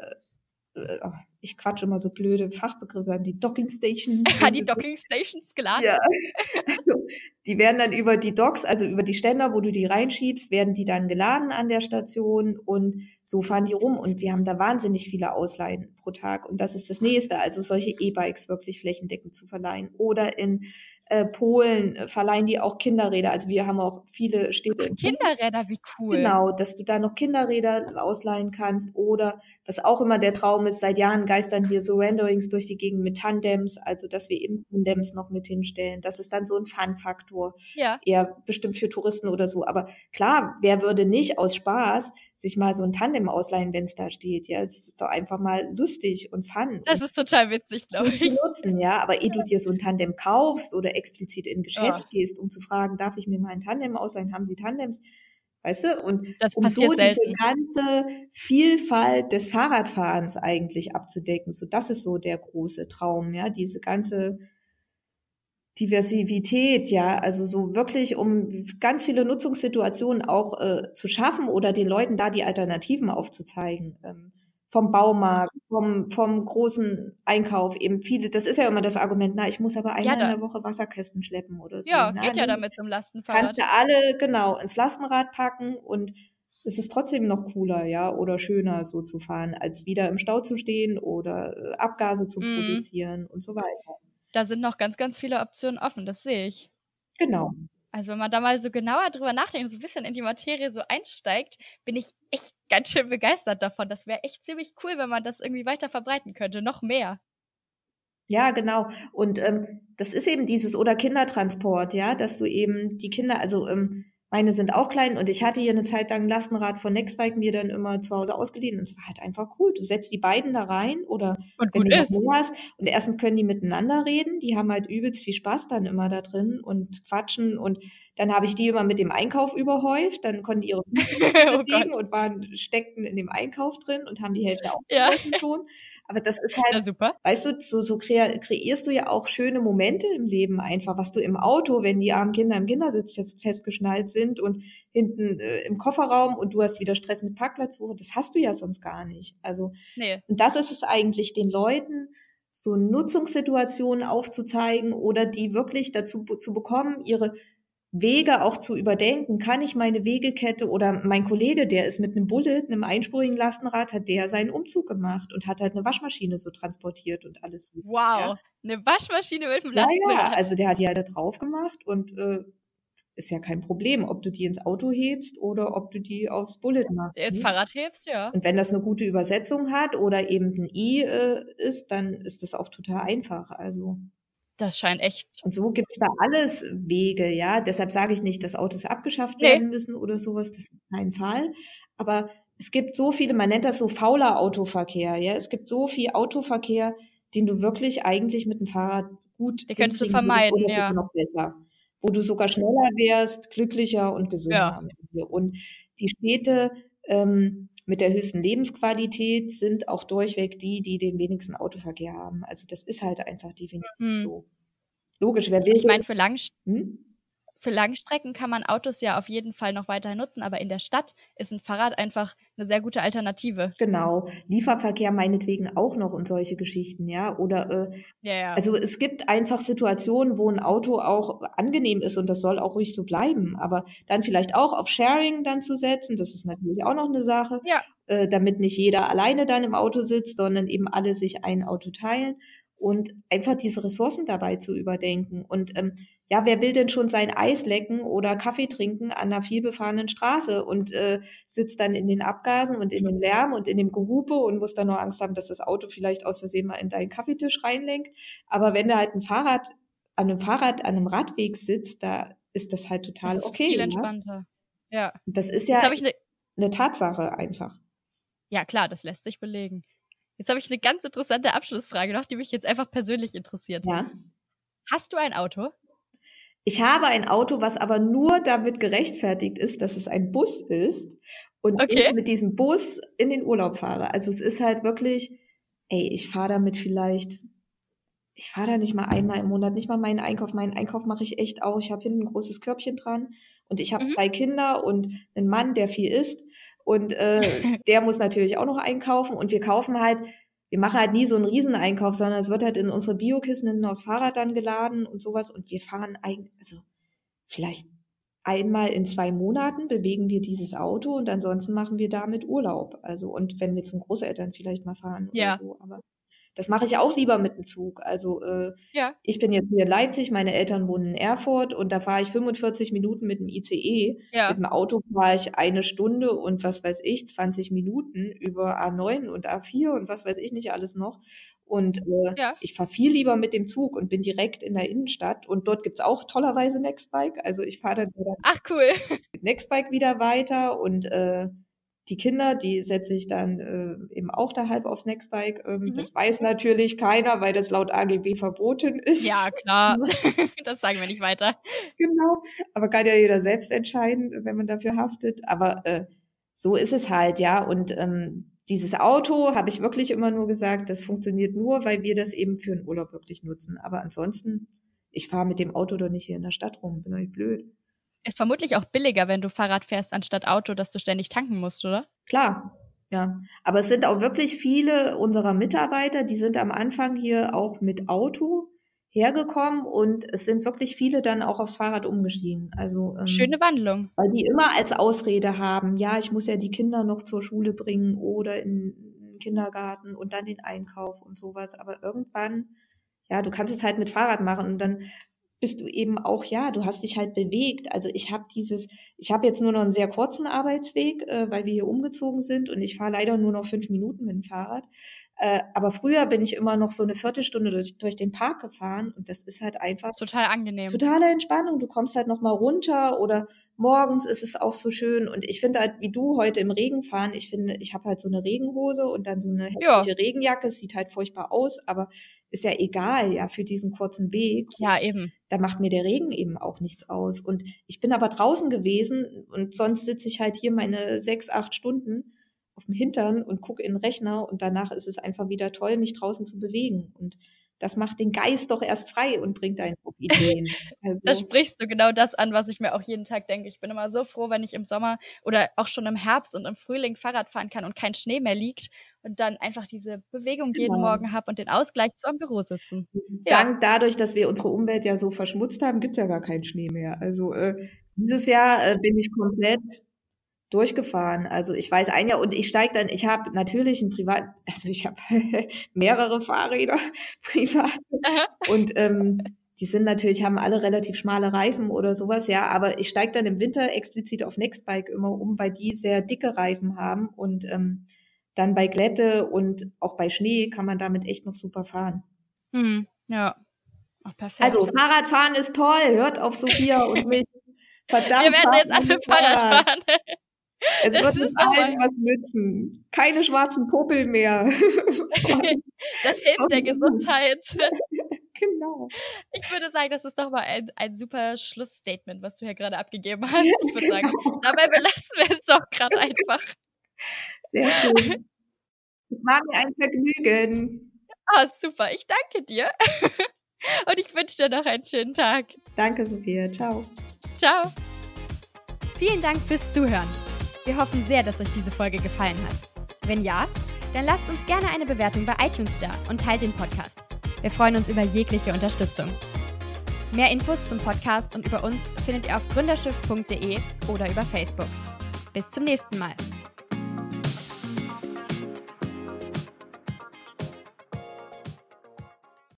ich quatsche immer so blöde Fachbegriffe an, die Docking Stations. (laughs) die Docking Stations geladen. Ja. Also, die werden dann über die Docks, also über die Ständer, wo du die reinschiebst, werden die dann geladen an der Station und so fahren die rum und wir haben da wahnsinnig viele Ausleihen pro Tag und das ist das nächste, also solche E-Bikes wirklich flächendeckend zu verleihen oder in äh, Polen äh, verleihen die auch Kinderräder. Also wir haben auch viele Städte. Ach, Kinderräder, wie cool. Genau, dass du da noch Kinderräder ausleihen kannst oder was auch immer der Traum ist, seit Jahren geistern wir so Renderings durch die Gegend mit Tandems, also dass wir eben Tandems noch mit hinstellen. Das ist dann so ein Fun-Faktor. Ja. Eher bestimmt für Touristen oder so. Aber klar, wer würde nicht aus Spaß sich mal so ein Tandem ausleihen, wenn es da steht? Ja, es ist doch einfach mal lustig und fun. Das ist total witzig, glaube ich. Nutzen, ja, aber (laughs) ehe du dir so ein Tandem kaufst oder explizit in Geschäft oh. gehst, um zu fragen, darf ich mir mal ein Tandem ausleihen? Haben Sie Tandems? Weißt du? Und das um so selten. diese ganze Vielfalt des Fahrradfahrens eigentlich abzudecken. So, das ist so der große Traum, ja, diese ganze Diversität, ja, also so wirklich, um ganz viele Nutzungssituationen auch äh, zu schaffen oder den Leuten da die Alternativen aufzuzeigen. Ähm, vom Baumarkt, vom, vom großen Einkauf eben viele, das ist ja immer das Argument, na, ich muss aber einmal ja, in der Woche Wasserkästen schleppen oder so. Ja, na, geht ja damit zum Lastenfahrrad. Kannst du alle, genau, ins Lastenrad packen und es ist trotzdem noch cooler, ja, oder schöner so zu fahren, als wieder im Stau zu stehen oder äh, Abgase zu mm. produzieren und so weiter. Da sind noch ganz, ganz viele Optionen offen, das sehe ich. Genau. Also wenn man da mal so genauer drüber nachdenkt, so ein bisschen in die Materie so einsteigt, bin ich echt ganz schön begeistert davon. Das wäre echt ziemlich cool, wenn man das irgendwie weiter verbreiten könnte, noch mehr. Ja, genau. Und ähm, das ist eben dieses oder Kindertransport, ja, dass du eben die Kinder, also ähm, meine sind auch klein und ich hatte hier eine Zeit lang ein Lastenrad von Nextbike mir dann immer zu Hause ausgeliehen und es war halt einfach cool. Du setzt die beiden da rein oder und wenn du ist. hast und erstens können die miteinander reden, die haben halt übelst viel Spaß dann immer da drin und quatschen und dann habe ich die immer mit dem Einkauf überhäuft, dann konnten die ihre (laughs) oh bewegen und waren, steckten in dem Einkauf drin und haben die Hälfte auch ja. schon. Aber das ist halt, Na, super. weißt du, so, so kreierst du ja auch schöne Momente im Leben einfach, was du im Auto, wenn die armen Kinder im Kindersitz fest, festgeschnallt sind und hinten äh, im Kofferraum und du hast wieder Stress mit Parkplatzsuche, das hast du ja sonst gar nicht. Also, nee. und das ist es eigentlich den Leuten, so Nutzungssituationen aufzuzeigen oder die wirklich dazu zu bekommen, ihre Wege auch zu überdenken. Kann ich meine Wegekette oder mein Kollege, der ist mit einem Bullet, einem einspurigen Lastenrad, hat der seinen Umzug gemacht und hat halt eine Waschmaschine so transportiert und alles. Wow, ja. eine Waschmaschine mit dem Lastenrad. Ja, ja, also der hat die halt da drauf gemacht und äh, ist ja kein Problem, ob du die ins Auto hebst oder ob du die aufs Bullet machst. Ins Fahrrad hebst, ja. Und wenn das eine gute Übersetzung hat oder eben ein I äh, ist, dann ist das auch total einfach. Also das scheint echt. Und so gibt es da alles Wege, ja. Deshalb sage ich nicht, dass Autos abgeschafft nee. werden müssen oder sowas. Das ist kein Fall. Aber es gibt so viele, man nennt das so fauler Autoverkehr, ja. Es gibt so viel Autoverkehr, den du wirklich eigentlich mit dem Fahrrad gut. Die könntest du vermeiden, ja. Noch besser. Wo du sogar schneller wärst, glücklicher und gesünder. Ja. Und die Städte, ähm, mit der höchsten Lebensqualität sind auch durchweg die, die den wenigsten Autoverkehr haben. Also das ist halt einfach definitiv hm. so. Logisch, wer will. Ich meine, für, Lang hm? Für Langstrecken kann man Autos ja auf jeden Fall noch weiterhin nutzen, aber in der Stadt ist ein Fahrrad einfach eine sehr gute Alternative. Genau. Lieferverkehr meinetwegen auch noch und solche Geschichten, ja. Oder äh, ja, ja. also es gibt einfach Situationen, wo ein Auto auch angenehm ist und das soll auch ruhig so bleiben. Aber dann vielleicht auch auf Sharing dann zu setzen, das ist natürlich auch noch eine Sache. Ja. Äh, damit nicht jeder alleine dann im Auto sitzt, sondern eben alle sich ein Auto teilen und einfach diese Ressourcen dabei zu überdenken. Und ähm, ja, wer will denn schon sein Eis lecken oder Kaffee trinken an einer vielbefahrenen Straße und äh, sitzt dann in den Abgasen und in dem Lärm und in dem Gehupe und muss dann nur Angst haben, dass das Auto vielleicht aus Versehen mal in deinen Kaffeetisch reinlenkt. Aber wenn da halt ein Fahrrad an einem Fahrrad an einem Radweg sitzt, da ist das halt total das ist okay. Viel entspannter. Ja. ja. Das ist ja ne eine Tatsache einfach. Ja, klar, das lässt sich belegen. Jetzt habe ich eine ganz interessante Abschlussfrage noch, die mich jetzt einfach persönlich interessiert. Ja. Hast du ein Auto? Ich habe ein Auto, was aber nur damit gerechtfertigt ist, dass es ein Bus ist und okay. ich mit diesem Bus in den Urlaub fahre. Also es ist halt wirklich, ey, ich fahre damit vielleicht, ich fahre da nicht mal einmal im Monat, nicht mal meinen Einkauf. Meinen Einkauf mache ich echt auch. Ich habe hinten ein großes Körbchen dran und ich habe mhm. zwei Kinder und einen Mann, der viel isst und äh, (laughs) der muss natürlich auch noch einkaufen und wir kaufen halt wir machen halt nie so einen Rieseneinkauf, sondern es wird halt in unsere Biokissen hinten aufs Fahrrad dann geladen und sowas. Und wir fahren eigentlich, also vielleicht einmal in zwei Monaten bewegen wir dieses Auto und ansonsten machen wir damit Urlaub. Also und wenn wir zum Großeltern vielleicht mal fahren ja. oder so. Aber das mache ich auch lieber mit dem Zug. Also äh, ja. ich bin jetzt hier in Leipzig, meine Eltern wohnen in Erfurt und da fahre ich 45 Minuten mit dem ICE. Ja. Mit dem Auto fahre ich eine Stunde und was weiß ich, 20 Minuten über A9 und A4 und was weiß ich nicht alles noch. Und äh, ja. ich fahre viel lieber mit dem Zug und bin direkt in der Innenstadt. Und dort gibt's auch tollerweise Nextbike. Also ich fahre dann Ach cool. (laughs) mit Nextbike wieder weiter und äh, die Kinder, die setze ich dann äh, eben auch da halb aufs Nextbike. Ähm, mhm. Das weiß natürlich keiner, weil das laut AGB verboten ist. Ja, klar. (laughs) das sagen wir nicht weiter. Genau. Aber kann ja jeder selbst entscheiden, wenn man dafür haftet. Aber äh, so ist es halt, ja. Und ähm, dieses Auto habe ich wirklich immer nur gesagt, das funktioniert nur, weil wir das eben für einen Urlaub wirklich nutzen. Aber ansonsten, ich fahre mit dem Auto doch nicht hier in der Stadt rum, bin euch blöd. Ist vermutlich auch billiger, wenn du Fahrrad fährst anstatt Auto, dass du ständig tanken musst, oder? Klar, ja. Aber es sind auch wirklich viele unserer Mitarbeiter, die sind am Anfang hier auch mit Auto hergekommen und es sind wirklich viele dann auch aufs Fahrrad umgestiegen. Also ähm, schöne Wandlung, weil die immer als Ausrede haben, ja, ich muss ja die Kinder noch zur Schule bringen oder in den Kindergarten und dann den Einkauf und sowas. Aber irgendwann, ja, du kannst es halt mit Fahrrad machen und dann bist du eben auch, ja, du hast dich halt bewegt. Also ich habe dieses, ich habe jetzt nur noch einen sehr kurzen Arbeitsweg, äh, weil wir hier umgezogen sind und ich fahre leider nur noch fünf Minuten mit dem Fahrrad. Äh, aber früher bin ich immer noch so eine Viertelstunde durch, durch den Park gefahren und das ist halt einfach ist total angenehm. Totale Entspannung. Du kommst halt noch mal runter oder morgens ist es auch so schön und ich finde halt wie du heute im Regen fahren. Ich finde, ich habe halt so eine Regenhose und dann so eine heftige ja. Regenjacke. Es sieht halt furchtbar aus, aber ist ja egal, ja, für diesen kurzen Weg. Ja, eben. Da macht mir der Regen eben auch nichts aus. Und ich bin aber draußen gewesen und sonst sitze ich halt hier meine sechs, acht Stunden auf dem Hintern und gucke in den Rechner und danach ist es einfach wieder toll, mich draußen zu bewegen. Und das macht den Geist doch erst frei und bringt einen auf (laughs) Ideen. Also. da sprichst du genau das an, was ich mir auch jeden Tag denke. Ich bin immer so froh, wenn ich im Sommer oder auch schon im Herbst und im Frühling Fahrrad fahren kann und kein Schnee mehr liegt und dann einfach diese Bewegung genau. jeden Morgen habe und den Ausgleich zu am Büro sitzen. Ja. Dank dadurch, dass wir unsere Umwelt ja so verschmutzt haben, gibt es ja gar keinen Schnee mehr. Also äh, dieses Jahr äh, bin ich komplett durchgefahren. Also ich weiß ein Jahr und ich steige dann, ich habe natürlich ein Privat, (laughs) also ich habe (laughs) mehrere Fahrräder (laughs) privat und ähm, die sind natürlich, haben alle relativ schmale Reifen oder sowas, ja, aber ich steige dann im Winter explizit auf Nextbike immer um, weil die sehr dicke Reifen haben und ähm, dann bei Glätte und auch bei Schnee kann man damit echt noch super fahren. Hm, ja. Ach, perfekt. Also Fahrradfahren ist toll, hört auf Sophia und mich. Verdammt. Wir werden jetzt alle Fahrrad fahren. Es wird uns allen was nützen. Keine schwarzen Popel mehr. (laughs) das hilft der Gesundheit. (laughs) Genau. Ich würde sagen, das ist doch mal ein, ein super Schlussstatement, was du hier gerade abgegeben (laughs) hast. Ich würde sagen, dabei belassen wir es doch gerade einfach. Sehr schön. Es war mir ein Vergnügen. Ah, oh, super. Ich danke dir. Und ich wünsche dir noch einen schönen Tag. Danke, Sophia. Ciao. Ciao. Vielen Dank fürs Zuhören. Wir hoffen sehr, dass euch diese Folge gefallen hat. Wenn ja, dann lasst uns gerne eine Bewertung bei iTunes da und teilt den Podcast. Wir freuen uns über jegliche Unterstützung. Mehr Infos zum Podcast und über uns findet ihr auf gründerschiff.de oder über Facebook. Bis zum nächsten Mal.